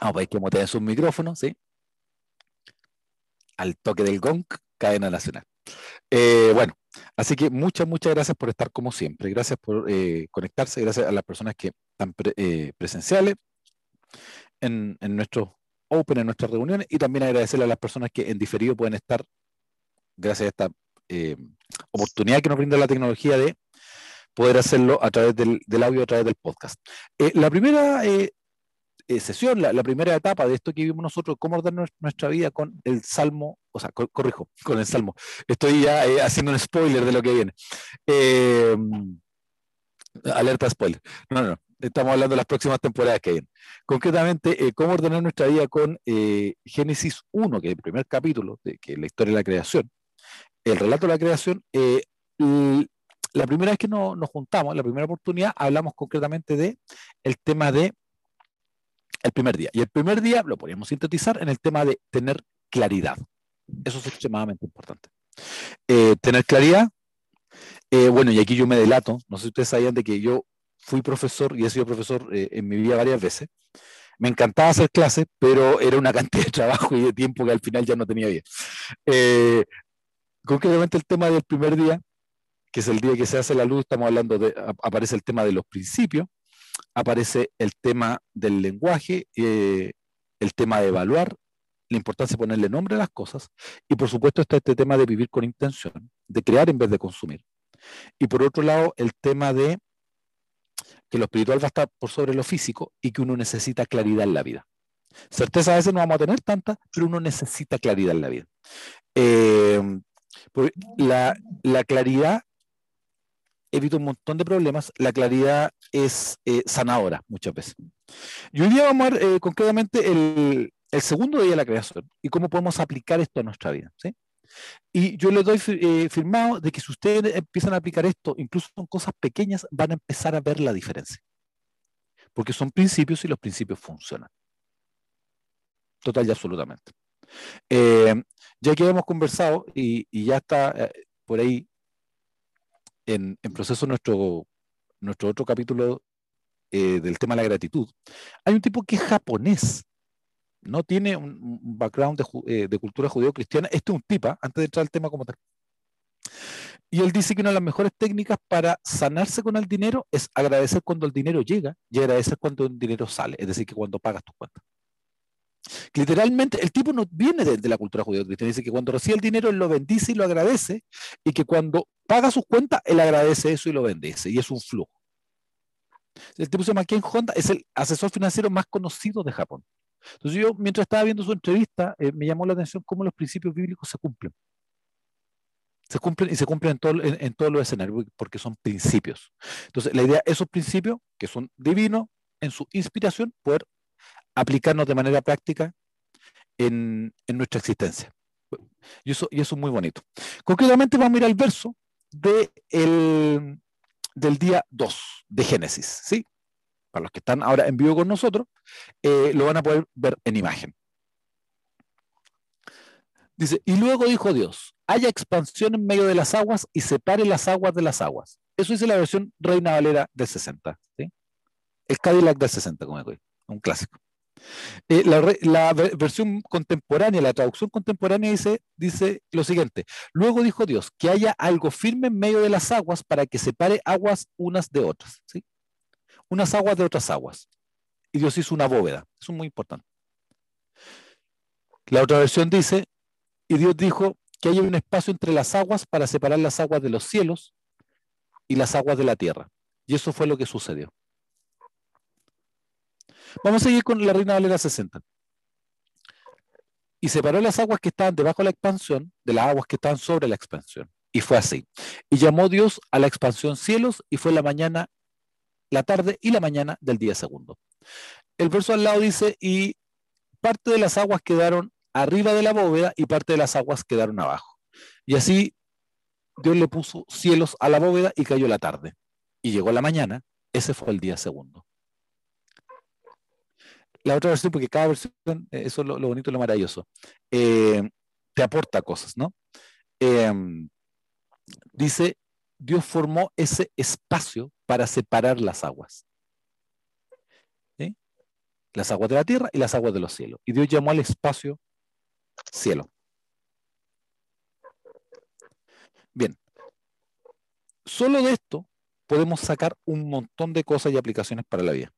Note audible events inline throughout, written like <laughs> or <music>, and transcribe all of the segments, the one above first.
Vamos a ver que muteen sus micrófonos, ¿sí? Al toque del gong, cadena nacional. Eh, bueno, así que muchas, muchas gracias por estar como siempre. Gracias por eh, conectarse, gracias a las personas que están eh, presenciales en, en nuestros Open, en nuestras reuniones, y también agradecerle a las personas que en diferido pueden estar, gracias a esta oportunidad que nos brinda la tecnología de poder hacerlo a través del, audio, a través del podcast. la primera sesión, la, primera etapa de esto que vimos nosotros, cómo ordenar nuestra vida con el Salmo, o sea, corrijo, <laughs> con el Salmo. Estoy ya eh, haciendo un spoiler de lo que viene. Em, alerta spoiler. No, no, no. Estamos hablando de las próximas temporadas que vienen. Concretamente, eh, cómo ordenar nuestra vida con eh, Génesis 1, que es el primer capítulo, de, que es la historia de la creación, el relato de la creación. la primera vez que nos, nos juntamos, la primera oportunidad, hablamos concretamente de el tema de el primer día. Y el primer día lo podríamos sintetizar en el tema de tener claridad. Eso es extremadamente importante. Eh, tener claridad. Eh, bueno, y aquí yo me delato. No sé si ustedes sabían de que yo fui profesor y he sido profesor eh, en mi vida varias veces. Me encantaba hacer clases, pero era una <laughs> cantidad de trabajo y de tiempo que al final ya no tenía bien. concretamente el tema del primer día, que es el día que se hace la luz, estamos hablando de, aparece el tema de los principios, aparece el tema del lenguaje, eh, el tema de evaluar, la importancia de ponerle nombre a las cosas, y por supuesto está este tema de vivir con intención, de crear en vez de consumir. Y por otro lado, el tema de que lo espiritual va a estar por sobre lo físico y que uno necesita claridad en la vida. Certeza a veces no vamos a tener tanta, pero uno necesita claridad en la vida. Eh, la, la, claridad evita un montón de problemas, la claridad es eh, sanadora muchas veces. Y hoy día vamos a ver eh, concretamente el, segundo día de la creación y cómo podemos aplicar esto a nuestra vida. ¿sí? Y yo les doy eh, firmado de que si ustedes empiezan a aplicar esto, incluso con cosas pequeñas, van a empezar a ver la diferencia. Porque son principios y los principios funcionan. Total y absolutamente. ya que hemos conversado y, y ya está por ahí en, proceso nuestro, nuestro otro capítulo eh, del tema de la gratitud, hay un tipo que es japonés, no tiene un, background de, eh, de cultura judeo-cristiana, este es un tipa, antes de entrar al tema como tal. Y él dice que una de las mejores técnicas para sanarse con el dinero es agradecer cuando el dinero llega y agradecer cuando el dinero sale, es decir, que cuando pagas tus cuentas. Literalmente, el tipo no viene de, la cultura judía cristiana. Dice que cuando recibe el dinero, él lo bendice y lo agradece, y que cuando paga sus cuentas, él agradece eso y lo bendice, y es un flujo. El tipo se llama Ken Honda, es el asesor financiero más conocido de Japón. Entonces yo, mientras estaba viendo su entrevista, eh, me llamó la atención cómo los principios bíblicos se cumplen. Se cumplen y se cumplen en, todo, en todos los escenarios, porque son principios. Entonces, la idea, esos principios, que son divinos, en su inspiración, poder aplicarnos de manera práctica en, nuestra existencia. Y eso, y eso es muy bonito. Concretamente vamos a ir al verso de del día 2 de Génesis. ¿sí? Para los que están ahora en vivo con nosotros, eh, lo van a poder ver en imagen. Dice, y luego dijo Dios, haya expansión en medio de las aguas y separe las aguas de las aguas. Eso dice la versión Reina Valera del 60. ¿sí? El Cadillac del 60, como digo, un clásico. Eh, la, versión contemporánea, la traducción contemporánea dice, dice lo siguiente, luego dijo Dios, que haya algo firme en medio de las aguas para que separe aguas unas de otras, ¿sí? unas aguas de otras aguas. Y Dios hizo una bóveda, eso es muy importante. La otra versión dice, y Dios dijo que haya un espacio entre las aguas para separar las aguas de los cielos y las aguas de la tierra. Y eso fue lo que sucedió. Vamos a seguir con la Reina Valera 60. Y separó las aguas que estaban debajo de la expansión de las aguas que estaban sobre la expansión. Y fue así. Y llamó Dios a la expansión cielos y fue la mañana, la tarde y la mañana del día segundo. El verso al lado dice, y parte de las aguas quedaron arriba de la bóveda y parte de las aguas quedaron abajo. Y así Dios le puso cielos a la bóveda y cayó la tarde. Y llegó la mañana, ese fue el día segundo la otra versión, porque cada versión, eh, eso es lo, bonito y lo maravilloso, eh, te aporta cosas, ¿no? Em, dice, Dios formó ese espacio para separar las aguas. las aguas de la tierra y las aguas de los cielos. Y Dios llamó al espacio cielo. Bien, solo de esto podemos sacar un montón de cosas y aplicaciones para la vida.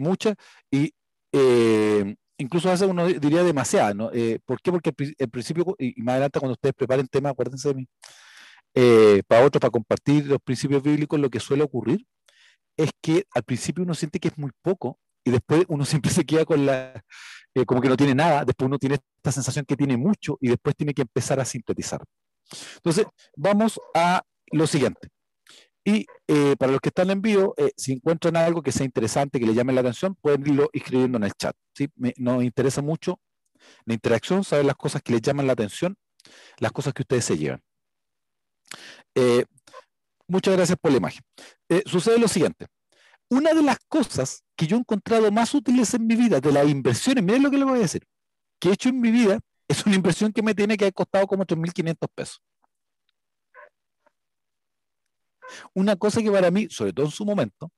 Muchas, y eh, incluso a veces uno diría demasiadas, ¿no? Eh, ¿Por qué? Porque el principio, y más adelante cuando ustedes preparen tema, acuérdense de mí, eh, para otros, para compartir los principios bíblicos, lo que suele ocurrir es que al principio uno siente que es muy poco y después uno <laughs> siempre se queda con la, como que no tiene nada, después uno tiene esta sensación que tiene mucho y después tiene que empezar a sintetizar. Entonces, vamos a lo siguiente. Y eh, para los que están en vivo, eh, si encuentran algo que sea interesante, que le llame la atención, pueden irlo escribiendo en el chat. nos interesa mucho la interacción, saber las cosas que les llaman la atención, las cosas que ustedes se llevan. muchas gracias por la imagen. sucede lo siguiente una de las cosas que yo he encontrado más útiles en mi vida, de las inversiones, miren lo que le voy a decir, que he hecho en mi vida, es una inversión que me tiene que haber costado como 3.500 pesos. Una cosa que para mí, sobre todo en su momento,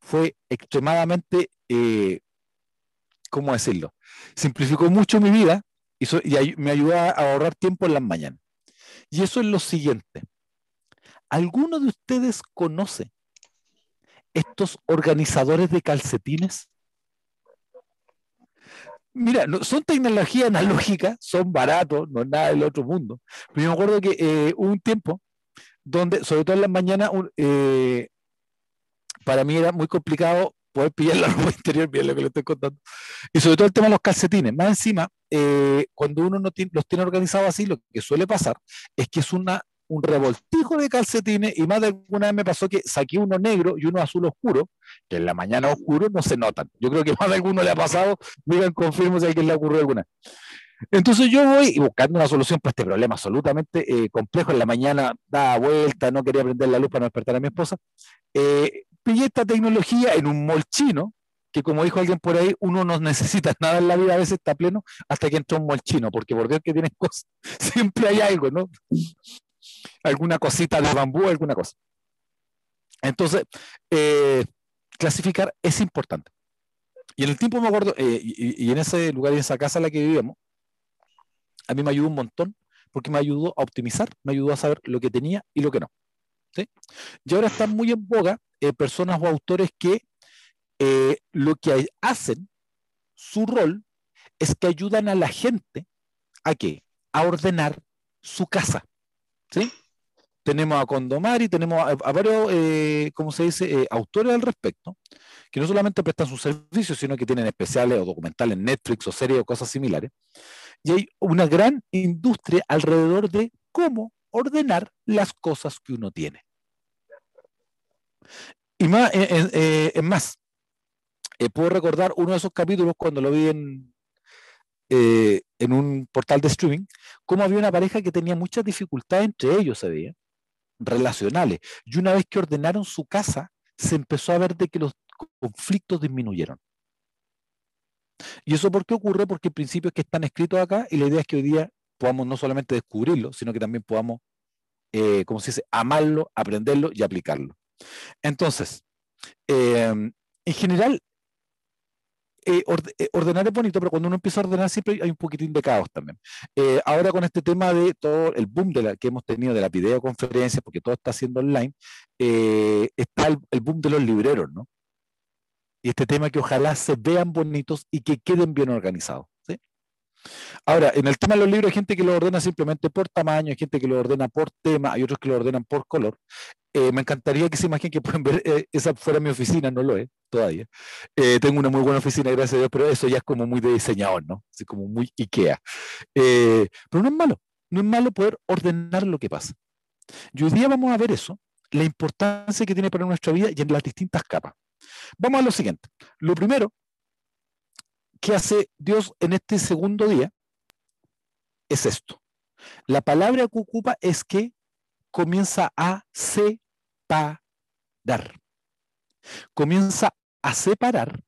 fue extremadamente, eh, ¿cómo decirlo? Simplificó mucho mi vida y, y me ayudó a ahorrar tiempo en las mañanas. Y eso es lo siguiente. ¿Alguno de ustedes conoce estos organizadores de calcetines? Mira, son tecnología analógica, son baratos, no es nada del otro mundo. Pero yo me acuerdo que eh, hubo un tiempo donde, sobre todo en las mañanas, eh, para mí era muy complicado poder pillar la <laughs> ropa interior, bien lo que le estoy contando. Y sobre todo el tema de los calcetines. Más encima, eh, cuando uno no los tiene organizados así, lo que suele pasar es que es una un revoltijo de calcetines y más de alguna vez me pasó que saqué uno negro y uno azul oscuro, que en la mañana oscuro no se notan. Yo creo que más de alguno le ha pasado, digan, confirmo si a alguien le ocurrió alguna. Entonces yo voy buscando una solución para este problema absolutamente eh, complejo. En la mañana daba vuelta, no quería prender la luz para no despertar a mi esposa. Eh, pillé esta tecnología en un molchino, que como dijo alguien por ahí, uno no necesita <laughs> nada en la vida, a veces está pleno, hasta que entra un molchino, porque por Dios que tienes <laughs> cosas, siempre hay algo, ¿no? alguna cosita de bambú, alguna cosa. Entonces, eh, clasificar es importante. Y en el tiempo me acuerdo, eh, y, en ese lugar y en esa casa en la que vivíamos, a mí me ayudó un montón porque me ayudó a optimizar, me ayudó a saber lo que tenía y lo que no. ¿sí? Y ahora están muy en boga eh, personas o autores que lo que hacen, su rol, es que ayudan a la gente a qué? A ordenar su casa. ¿sí? Tenemos a Condomari, tenemos a, varios, eh, ¿cómo se dice?, eh, autores al respecto, que no solamente prestan sus servicios, sino que tienen especiales o documentales en Netflix o series o cosas similares. Y hay una gran industria alrededor de cómo ordenar las cosas que uno tiene. Y más, eh, más, puedo recordar uno de esos capítulos cuando lo vi en, en un portal de streaming, cómo había una pareja que tenía muchas dificultades entre ellos, se veía, relacionales. Y una vez que ordenaron su casa, se empezó a ver de que los conflictos disminuyeron. ¿Y eso por qué ocurre? Porque el principio es que están escritos acá y la idea es que hoy día podamos no solamente descubrirlo, sino que también podamos, eh, como se dice, amarlo, aprenderlo y aplicarlo. Entonces, eh, en general, eh, eh, ordenar es bonito, pero cuando uno empieza a ordenar siempre hay un poquitín de caos también. Eh, ahora con este tema de todo el boom de la, que hemos tenido de la videoconferencia, porque todo está haciendo online, está el, boom de los libreros, ¿no? Y este tema que ojalá se vean bonitos y que queden bien organizados. Ahora, en el tema de los libros hay gente que lo ordena simplemente por tamaño, hay gente que lo ordena por tema, hay otros que lo ordenan por color. Eh, me encantaría que se imaginen que pueden ver, eh, esa fuera mi oficina, no lo es todavía. Eh, tengo una muy buena oficina, gracias a Dios, pero eso ya es como muy de diseñador, ¿no? Así como muy IKEA. pero no es malo, no es malo poder ordenar lo que pasa. Y hoy día vamos a ver eso, la importancia que tiene para nuestra vida y en las distintas capas. Vamos a lo siguiente. Lo primero que hace Dios en este segundo día es esto. La palabra que ocupa es que comienza a separar. Comienza a separar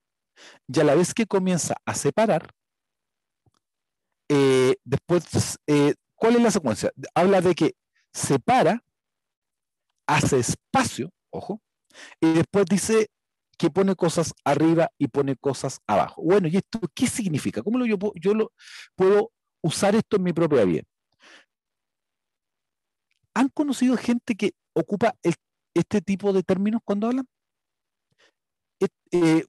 y a la vez que comienza a separar, eh, después, eh, ¿cuál es la secuencia? Habla de que separa, hace espacio, ojo, y después dice que pone cosas arriba y pone cosas abajo. Bueno, ¿y esto qué significa? ¿Cómo lo, yo, puedo usar esto en mi propia vida? ¿Han conocido gente que ocupa este tipo de términos cuando hablan? Eh,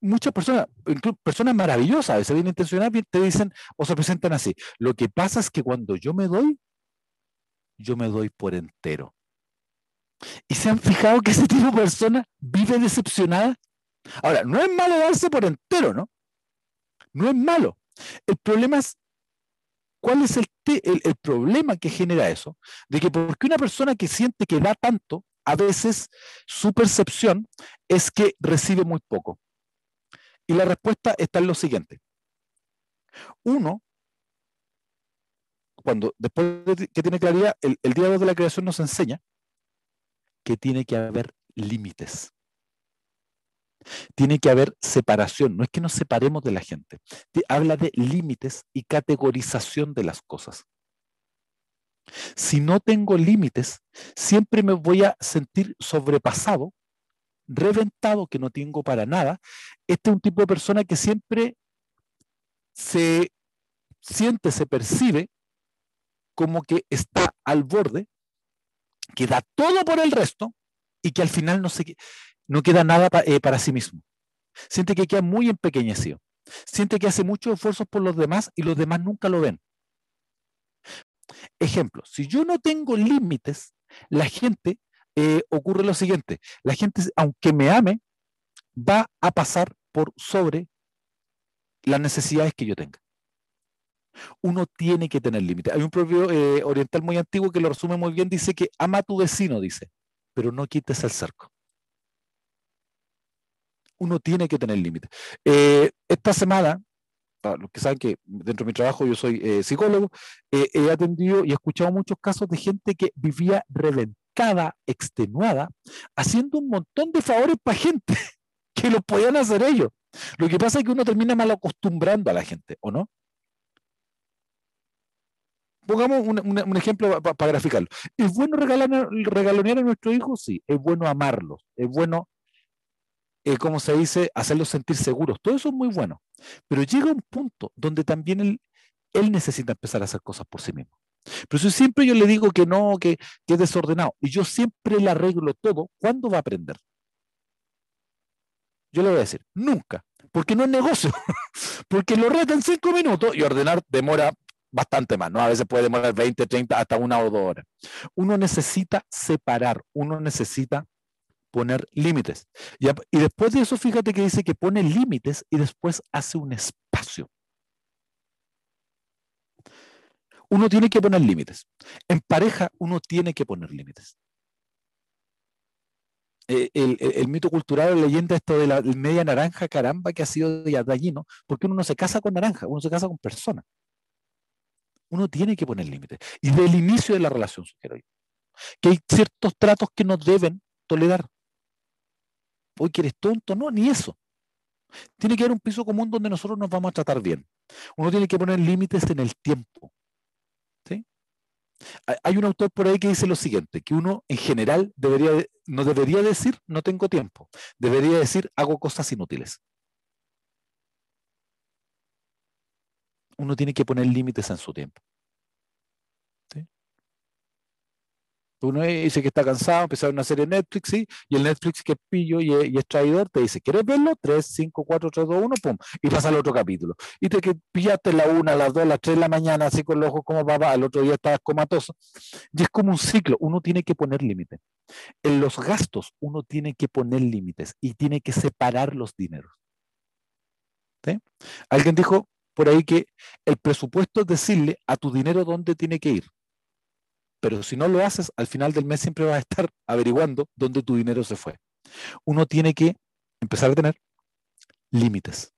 muchas personas, incluso personas maravillosas, a veces bien intencionadas, te dicen o se presentan así. Lo que pasa es que cuando yo me doy, yo me doy por entero. ¿Y se han fijado que ese tipo de persona vive decepcionada? Ahora, no es malo darse por entero, ¿no? No es malo. El problema es, ¿cuál es el, el, problema que genera eso? De que porque una persona que siente que da tanto, a veces su percepción es que recibe muy poco. Y la respuesta está en lo siguiente. Uno, cuando después de que tiene claridad, el, el de la creación nos enseña que tiene que haber límites. Tiene que haber separación, no es que nos separemos de la gente. Habla de límites y categorización de las cosas. Si no tengo límites, siempre me voy a sentir sobrepasado, reventado, que no tengo para nada. Este es un tipo de persona que siempre se siente, se percibe como que está al borde que da todo por el resto y que al final no, se, no queda nada eh, para sí mismo. Siente que queda muy empequeñecido. Siente que hace muchos esfuerzos por los demás y los demás nunca lo ven. Ejemplo, si yo no tengo límites, la gente eh, ocurre lo siguiente. La gente, aunque me ame, va a pasar por sobre las necesidades que yo tenga uno tiene que tener límites. Hay un propio eh, oriental muy antiguo que lo resume muy bien, dice que ama a tu vecino, dice, pero no quites el cerco. Uno tiene que tener límites. Eh, esta semana, para los que saben que dentro de mi trabajo yo soy eh, psicólogo, he atendido y he escuchado muchos casos de gente que vivía reventada, extenuada, haciendo un montón de favores para gente <laughs> que lo podían hacer ellos. Lo que pasa es que uno termina mal acostumbrando a la gente, ¿o no? Pongamos un, ejemplo para graficarlo. ¿Es bueno regalonear a nuestros hijos? Sí. Es bueno amarlos. Es bueno, eh, como se dice, hacerlos sentir seguros. Todo eso es muy bueno. Pero llega un punto donde también él, él necesita empezar a hacer cosas por sí mismo. Pero si siempre yo le digo que no, que, que es desordenado, y yo siempre le arreglo todo, ¿cuándo va a aprender? Yo le voy a decir, nunca, porque no es negocio, <laughs> porque lo reta en cinco minutos y ordenar demora bastante más, ¿no? A veces puede demorar 20, 30, hasta una o dos horas. Uno necesita separar, uno necesita poner límites. Y, después de eso, fíjate que dice que pone límites y después hace un espacio. Uno tiene que poner límites. En pareja, uno tiene que poner límites. Eh, el, mito cultural, la leyenda esto de la media naranja, caramba, que ha sido de allí, ¿no? Porque uno no se casa con naranja, uno se casa con personas uno tiene que poner límites. Y del inicio de la relación, sugiero yo. Que hay ciertos tratos que no deben tolerar. Hoy que eres tonto, no, ni eso. Tiene que haber un piso común donde nosotros nos vamos a tratar bien. Uno tiene que poner límites en el tiempo. Hay un autor por ahí que dice lo siguiente, que uno en general debería, no debería decir no tengo tiempo, debería decir hago cosas inútiles. Uno tiene que poner límites en su tiempo. Uno dice que está cansado, empezar una serie de Netflix, ¿sí? y el Netflix que es pillo y es, traidor te dice, ¿quieres verlo? 3, 5, 4, 3, 2, 1, pum, y pasa al otro capítulo. Y te que pillaste la una, las dos, las tres de la mañana, así con los ojos como papá, al otro día estás comatoso. Y es como un ciclo, uno tiene que poner límites. En los gastos, uno tiene que poner límites y tiene que separar los dineros. ¿Sí? Alguien dijo, por ahí que el presupuesto es decirle a tu dinero dónde tiene que ir. Pero si no lo haces, al final del mes siempre vas a estar <laughs> averiguando dónde tu dinero se fue. Uno tiene que empezar a tener límites.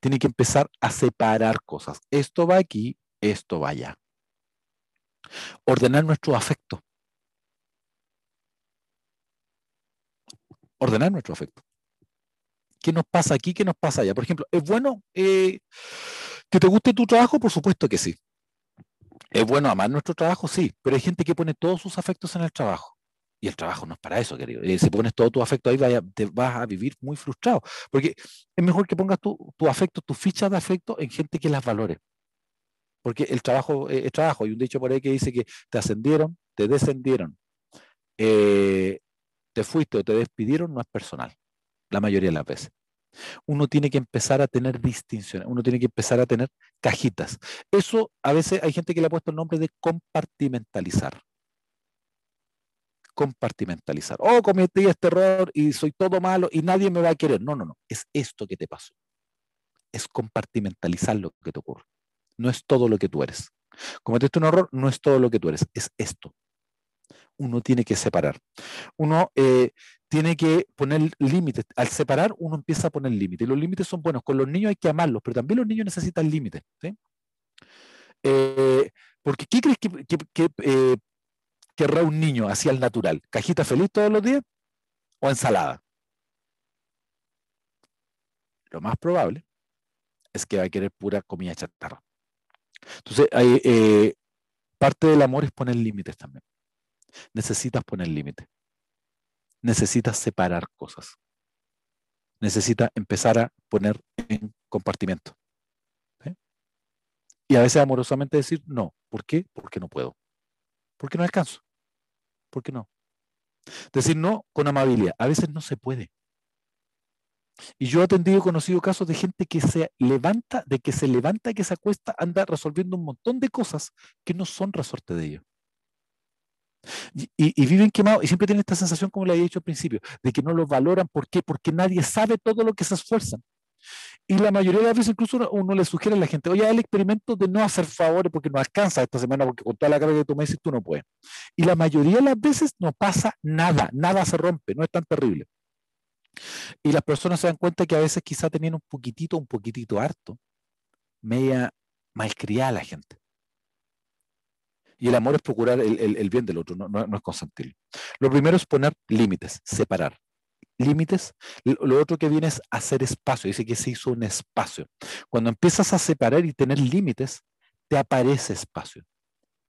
Tiene que empezar a separar cosas. Esto va aquí, esto va allá. Ordenar nuestro afecto. Ordenar nuestro afecto. ¿Qué nos pasa aquí? ¿Qué nos pasa allá? Por ejemplo, es bueno eh, ¿Que te guste tu trabajo? Por supuesto que sí. ¿Es bueno amar nuestro trabajo? Sí, pero hay gente que pone todos sus afectos en el trabajo. Y el trabajo no es para eso, querido. si pones todo tu afecto ahí, te vas a vivir muy frustrado. Porque es mejor que pongas tu, tu afecto, tus fichas de afecto en gente que las valore. Porque el trabajo es trabajo. Hay un dicho por ahí que dice que te ascendieron, te descendieron, eh, te fuiste o te despidieron, no es personal. La mayoría de las veces. Uno tiene que empezar a tener distinciones, uno tiene que empezar a tener cajitas. Eso a veces hay gente que le ha puesto el nombre de compartimentalizar compartimentalizar. Oh, cometí este error y soy todo malo y nadie me va a querer. No, no, no. Es esto que te pasó. Es compartimentalizar lo que te ocurre. No es todo lo que tú eres. Cometiste un error, no es todo lo que tú eres. Es esto. Uno tiene que separar. Uno eh, tiene que poner límites. Al separar, uno empieza a poner límites. Y los límites son buenos. Con los niños hay que amarlos, pero también los niños necesitan límites. Eh, porque ¿qué crees que, eh, querrá un niño hacia el natural? ¿Cajita feliz todos los días o ensalada? Lo más probable es que va a querer pura comida chatarra. Entonces, eh, parte del amor es poner límites también. Necesitas poner límites. Necesitas separar cosas. Necesitas empezar a poner en compartimento. Y a veces amorosamente decir no. ¿Por qué? Porque no puedo. Porque no alcanzo. ¿Por qué no? Decir no con amabilidad. A veces no se puede. Y yo he atendido y conocido casos de gente que se levanta, de que se levanta y que se acuesta, anda resolviendo un montón de cosas que no son resorte de ellos. Y, viven quemados y siempre tienen esta sensación, como le había dicho al principio, de que no los valoran. ¿Por qué? Porque nadie sabe todo lo que se esfuerzan. Y la mayoría de las veces incluso uno, le sugiere a la gente, oye, el experimento de no hacer favores porque no alcanza esta semana, porque con toda la carga que tú me dices, tú no puedes. Y la mayoría de las veces no pasa nada, nada se rompe, no es tan terrible. Y las personas se dan cuenta que a veces quizá tenían un poquitito, un poquitito harto, media malcriada la gente. Y el amor es procurar el, bien del otro, no, no es consentirlo. Lo primero es poner límites, separar límites, lo otro que viene es hacer espacio, dice que se hizo un espacio. Cuando empiezas a separar y tener límites, te aparece espacio,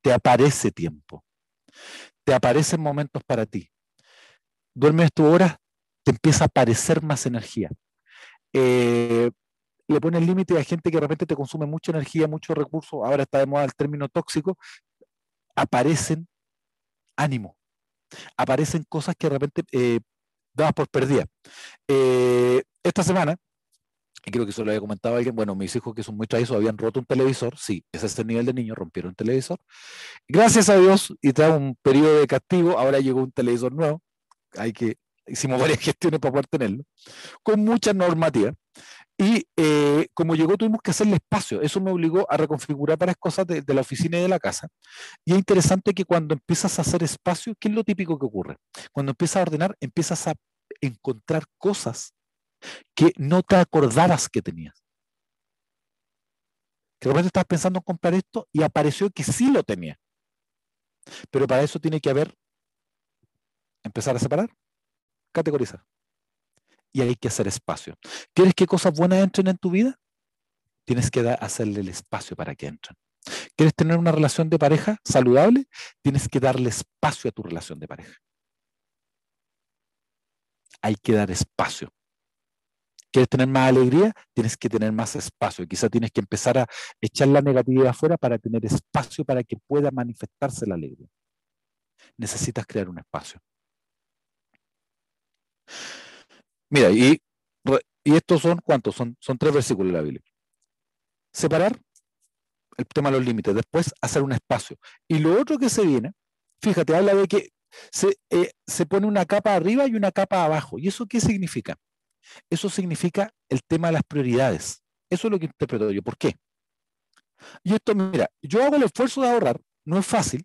te aparece tiempo, te aparecen momentos para ti. Duermes tu hora, te empieza a aparecer más energía. Eh, le pones límite a gente que de repente te consume mucha energía, mucho recurso, ahora está de moda el término tóxico, aparecen ánimo, aparecen cosas que de repente eh, por perdida. Eh, esta semana, y creo que eso lo había comentado alguien, bueno, mis hijos que son muy traviesos habían roto un televisor, sí, ese es el nivel de niño, rompieron un televisor. Gracias a Dios, y tras un periodo de castigo, ahora llegó un televisor nuevo, hay que, hicimos varias <laughs> gestiones para poder tenerlo, con mucha normativa. Y eh, como llegó, tuvimos que hacerle espacio. Eso me obligó a reconfigurar varias cosas de, la oficina y de la casa. Y es interesante que cuando empiezas a hacer espacio, ¿qué es lo típico que ocurre? Cuando empiezas a ordenar, empiezas a encontrar cosas que no te acordabas que tenías. Que de repente estabas pensando en comprar esto y apareció que sí lo tenía. Pero para eso tiene que haber, empezar a separar, categorizar. Y hay que hacer espacio. ¿Quieres que cosas buenas entren en tu vida? Tienes que hacerle el espacio para que entren. ¿Quieres tener una relación de pareja saludable? Tienes que darle espacio a tu relación de pareja hay que dar espacio. ¿Quieres tener más alegría? Tienes que tener más espacio. Quizá tienes que empezar a echar la negatividad afuera para tener espacio para que pueda manifestarse la alegría. Necesitas crear un espacio. Mira, y, estos son cuántos? Son, son tres versículos de la Biblia. Separar el tema de los límites, después hacer un espacio. Y lo otro que se viene, fíjate, habla de que eh, se, pone una capa arriba y una capa abajo. ¿Y eso qué significa? Eso significa el tema de las prioridades. Eso es lo que interpreto yo. ¿Por qué? Y esto, mira, yo hago el esfuerzo de ahorrar, no es fácil,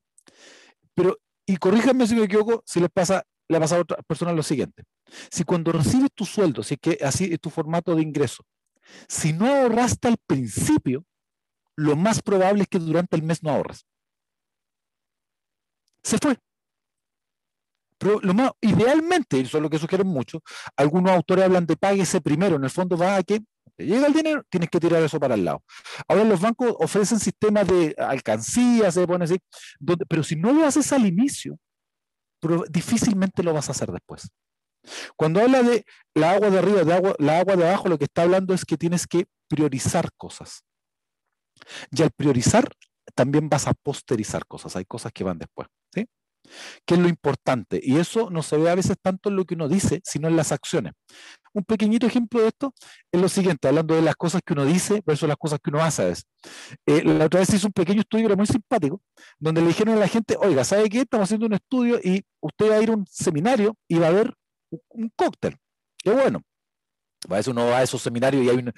pero, y corríjanme si me equivoco, si les pasa, le pasa a otras personas lo siguiente. Si cuando recibes tu sueldo, si es que así es tu formato de ingreso, si no ahorraste al principio, lo más probable es que durante el mes no ahorras. Se fue. Pero lo más, idealmente, eso es lo que sugieren mucho, algunos autores hablan de páguese primero, en el fondo va a que te llega el dinero, tienes que tirar eso para el lado. Ahora los bancos ofrecen sistemas de alcancía, se pone así, pero si no lo haces al inicio, difícilmente lo vas a hacer después. Cuando habla de la agua de arriba, de agua, la agua de abajo, lo que está hablando es que tienes que priorizar cosas. Y al priorizar, también vas a posterizar cosas. Hay cosas que van después. ¿sí? ¿Qué es lo importante? Y eso no se ve a veces tanto en lo que uno dice, sino en las acciones. Un pequeñito ejemplo de esto es lo siguiente, hablando de las cosas que uno dice versus las cosas que uno hace. Eh, la otra vez hice un pequeño estudio, era muy simpático, donde le dijeron a la gente, oiga, ¿sabe qué? Estamos haciendo un estudio y usted va a ir a un seminario y va a ver un cóctel. Qué bueno. A veces uno va a esos seminarios y hay un,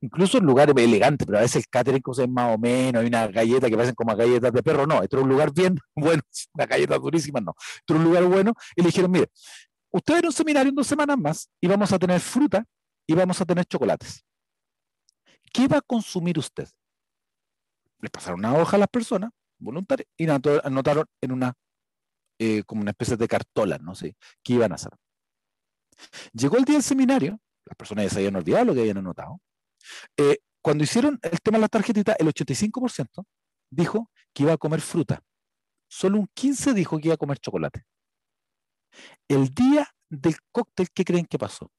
incluso en lugares elegantes, pero a veces el catering es más o menos, hay una galleta que parecen como galletas de perro, no, esto es un lugar bien <laughs> bueno, una galleta durísima, no, esto es un lugar bueno, y le dijeron, mire, usted a un seminario en dos semanas más y vamos a tener fruta y vamos a tener chocolates. ¿Qué va a consumir usted? Le pasaron una hoja a las personas voluntarias y anotaron en una, eh, como una especie de cartola, no sé, qué iban a hacer. Llegó el día del seminario, las personas ya se habían olvidado lo que habían anotado. Eh, cuando hicieron el tema de la tarjetita, el 85% dijo que iba a comer fruta. Solo un 15% dijo que iba a comer chocolate. El día del cóctel, ¿qué creen que pasó?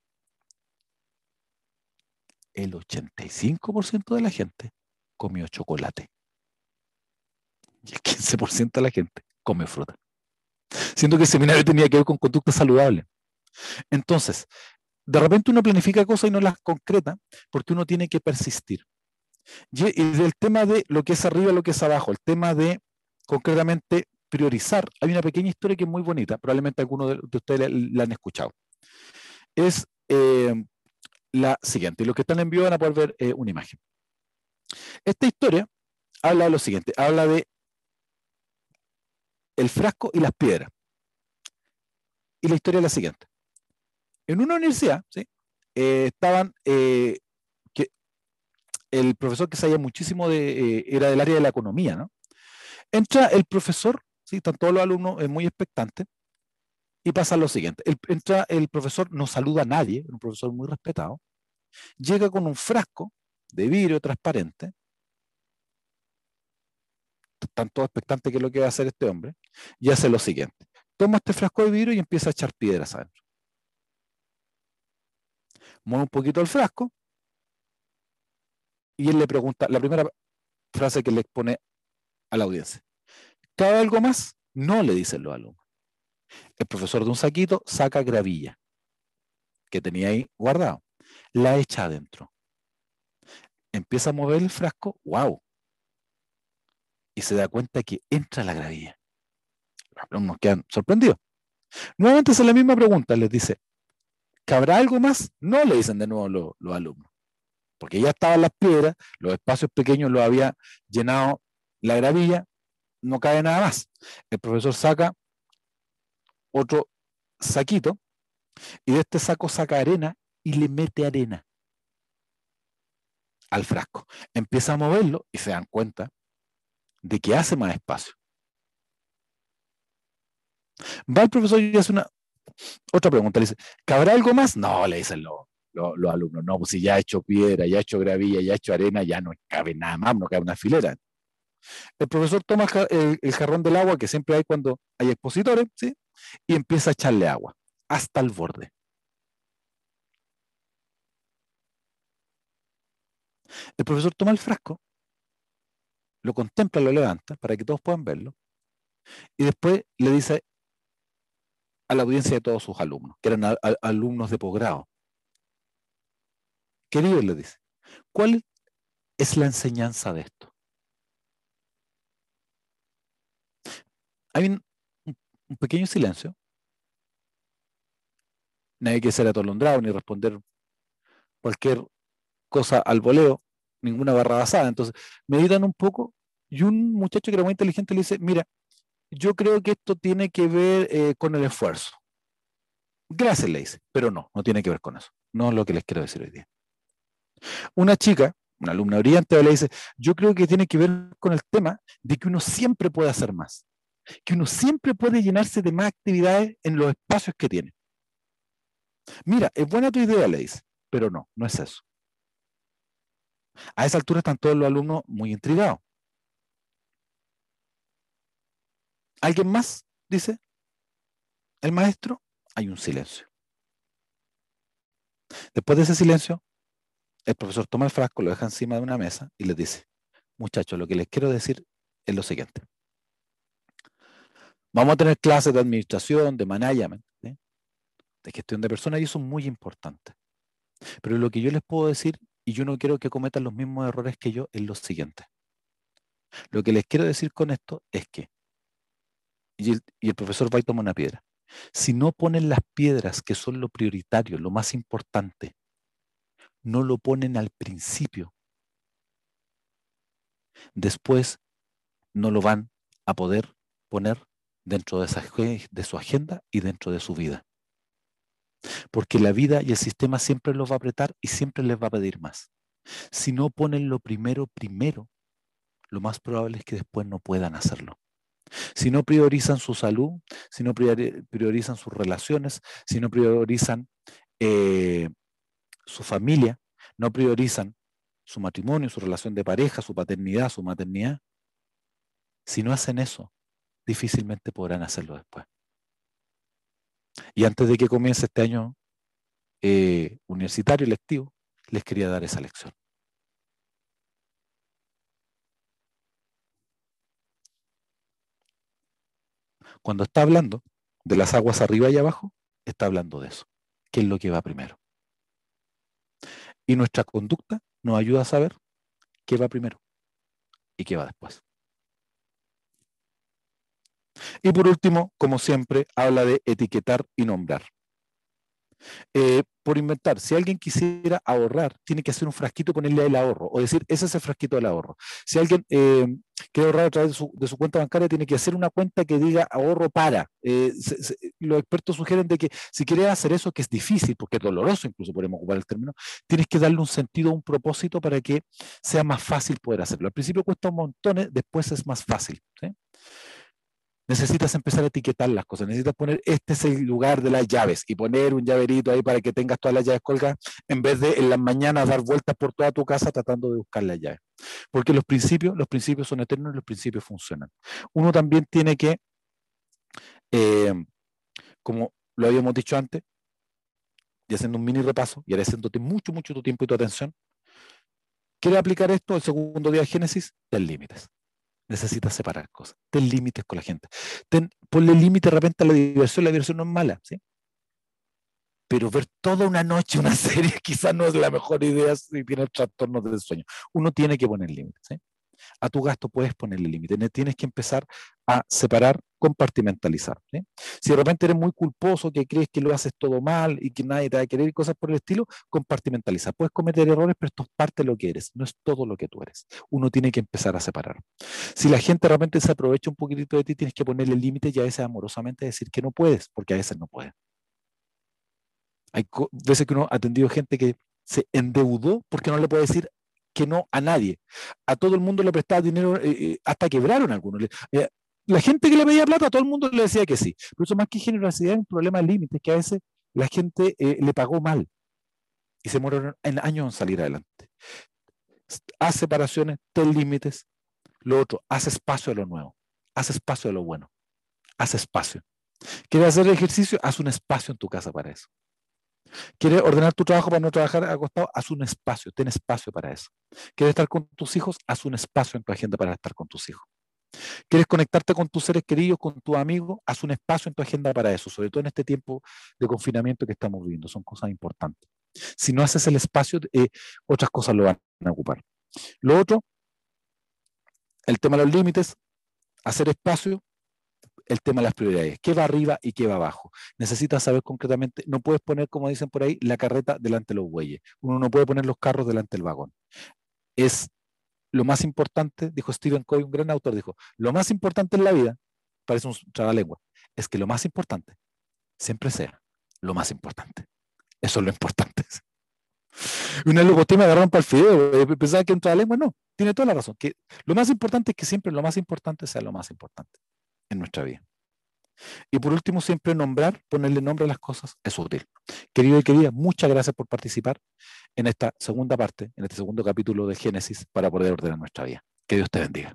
El 85% de la gente comió chocolate. Y el 15% de la gente come fruta. Siendo que el seminario tenía que ver con conducta saludable. Entonces, de repente uno planifica cosas y no las concreta porque uno tiene que persistir. Y, del tema de lo que es arriba, lo que es abajo, el tema de concretamente priorizar, hay una pequeña historia que es muy bonita, probablemente algunos de, ustedes la, han escuchado. Es eh, la siguiente, y los que están en vivo van a poder ver eh, una imagen. Esta historia habla de lo siguiente, habla de el frasco y las piedras. Y la historia es la siguiente. En una universidad, ¿sí? Eh, estaban, eh, que el profesor que sabía muchísimo de, eh, era del área de la economía, ¿no? Entra el profesor, ¿sí? Están todos los alumnos muy expectantes, y pasa lo siguiente. entra el profesor, no saluda a nadie, un profesor muy respetado, llega con un frasco de vidrio transparente, están todos expectantes qué es lo que va a hacer este hombre, y hace lo siguiente. Toma este frasco de vidrio y empieza a echar piedras adentro mueve un poquito el frasco y él le pregunta, la primera frase que le expone a la audiencia. ¿Cabe algo más? No, le dicen los alumnos. El profesor de un saquito saca gravilla que tenía ahí guardado, la echa adentro. Empieza a mover el frasco, wow. Y se da cuenta que entra la gravilla. Los alumnos quedan sorprendidos. Nuevamente hace la misma pregunta, les dice, ¿Cabrá algo más? No le dicen de nuevo los, alumnos, porque ya estaban las piedras, los espacios pequeños los había llenado la gravilla, no cabe nada más. El profesor saca otro saquito y de este saco saca arena y le mete arena al frasco. Empieza a moverlo y se dan cuenta de que hace más espacio. Va el profesor y hace una, otra pregunta, le dice, ¿cabrá algo más? No, le dicen los, alumnos, no, pues si ya ha hecho piedra, ya ha hecho gravilla, ya ha hecho arena, ya no cabe nada más, no cabe una filera. El profesor toma el, jarrón del agua que siempre hay cuando hay expositores, ¿sí? Y empieza a echarle agua hasta el borde. El profesor toma el frasco, lo contempla, lo levanta para que todos puedan verlo, y después le dice a la audiencia de todos sus alumnos, que eran alumnos de posgrado. Queridos, le dice, ¿cuál es la enseñanza de esto? Hay un, pequeño silencio. Nadie quiere ser atolondrado ni responder cualquier cosa al voleo, ninguna barra basada. Entonces, meditan un poco y un muchacho que era muy inteligente le dice, mira, yo creo que esto tiene que ver eh, con el esfuerzo. Gracias, le dice, pero no, no tiene que ver con eso. No es lo que les quiero decir hoy día. Una chica, una alumna brillante, le dice, yo creo que tiene que ver con el tema de que uno siempre puede hacer más, que uno siempre puede llenarse de más actividades en los espacios que tiene. Mira, es buena tu idea, le dice, pero no, no es eso. A esa altura están todos los alumnos muy intrigados. ¿Alguien más? Dice. el maestro, hay un silencio. Después de ese silencio, el profesor toma el frasco, lo deja encima de una mesa y les dice, muchachos, lo que les quiero decir es lo siguiente. Vamos a tener clases de administración, de management, de gestión de personas y eso es muy importante. Pero lo que yo les puedo decir, y yo no quiero que cometan los mismos errores que yo, es lo siguiente. Lo que les quiero decir con esto es que, y el, profesor va y toma una piedra, si no ponen las piedras que son lo prioritario, lo más importante, no lo ponen al principio, después no lo van a poder poner dentro de, de su agenda y dentro de su vida. Porque la vida y el sistema siempre los va a apretar y siempre les va a pedir más. Si no ponen lo primero primero, lo más probable es que después no puedan hacerlo. Si no priorizan su salud, si no priorizan sus relaciones, si no priorizan eh, su familia, no priorizan su matrimonio, su relación de pareja, su paternidad, su maternidad, si no hacen eso, difícilmente podrán hacerlo después. Y antes de que comience este año eh, universitario lectivo, les quería dar esa lección. Cuando está hablando de las aguas arriba y abajo, está hablando de eso. ¿Qué es lo que va primero? Y nuestra conducta nos ayuda a saber qué va primero y qué va después. Y por último, como siempre, habla de etiquetar y nombrar. Eh, por inventar, si alguien quisiera ahorrar, tiene que hacer un frasquito y ponerle el ahorro, o decir, ese es el frasquito del ahorro. Si alguien eh, quiere ahorrar a través de su, cuenta bancaria, tiene que hacer una cuenta que diga ahorro para. Eh, los expertos sugieren de que si quieres hacer eso, que es difícil, porque es doloroso, incluso podemos ocupar el término, tienes que darle un sentido, un propósito para que sea más fácil poder hacerlo. Al principio cuesta un montón, después es más fácil. Necesitas empezar a etiquetar las cosas, necesitas poner este es el lugar de las llaves y poner un llaverito ahí para que tengas todas las llaves colgadas en vez de en las mañanas dar vueltas por toda tu casa tratando de buscar las llaves. Porque los principios, los principios son eternos y los principios funcionan. Uno también tiene que, eh, como lo habíamos dicho antes, y haciendo un mini repaso y agradeciéndote mucho, mucho tu tiempo y tu atención, ¿quiere aplicar esto el segundo día de Génesis? Ten límites necesitas separar cosas. Ten límites con la gente. Ten, ponle límite de repente a la diversión. La diversión no es mala, ¿sí? Pero ver toda una noche una <laughs> serie quizás no es la mejor idea si tienes trastornos del sueño. Uno tiene que poner límites, ¿sí? A tu gasto puedes ponerle límite. Tienes que empezar a separar, compartimentalizar. Si de repente eres muy culposo, que crees que lo haces todo mal y que nadie te va a querer y cosas por el estilo, compartimentaliza. Puedes cometer errores, pero esto es parte de lo que eres, no es todo lo que tú eres. Uno tiene que empezar a separar. Si la gente de repente se aprovecha un poquitito de ti, tienes que ponerle límite y a veces amorosamente decir que no puedes, porque a veces no puedes. Hay veces que uno ha atendido gente que se endeudó porque no le puede decir que no a nadie. A todo el mundo le prestaba dinero, eh, eh, hasta quebraron algunos. Eh, la gente que le pedía plata, a todo el mundo le decía que sí. Pero eso más que generosidad es un problema de límites, que a veces la gente le pagó mal y se murieron en años en salir adelante. Haz separaciones, ten límites. Lo otro, haz espacio a lo nuevo, haz espacio a lo bueno, haz espacio. ¿Quieres hacer ejercicio? Haz un espacio en tu casa para eso. ¿Quieres ordenar tu trabajo para no trabajar acostado? Haz un espacio, ten espacio para eso. ¿Quieres estar con tus hijos? Haz un espacio en tu agenda para estar con tus hijos. ¿Quieres conectarte con tus seres queridos, con tu amigo? Haz un espacio en tu agenda para eso, sobre todo en este tiempo de confinamiento que estamos viviendo. Son cosas importantes. Si no haces el espacio, eh, otras cosas lo van a ocupar. Lo otro, el tema de los límites, hacer espacio el tema de las prioridades. ¿Qué va arriba y qué va abajo? Necesitas saber concretamente, no puedes poner, como dicen por ahí, la carreta delante de los bueyes. Uno no puede poner los carros delante del vagón. Es lo más importante, dijo Stephen Covey, un gran autor, dijo, lo más importante en la vida, parece un trabalengua, es que lo más importante siempre sea lo más importante. Eso es lo importante. <laughs> Una logotima me agarraron para el fideo, eh, pensaba que un lengua no, tiene toda la razón. Que lo más importante es que siempre lo más importante sea lo más importante en nuestra vida. Y por último, siempre nombrar, ponerle nombre a las cosas es útil. Querido y querida, muchas gracias por participar en esta segunda parte, en este segundo capítulo de Génesis para poder ordenar nuestra vida. Que Dios te bendiga.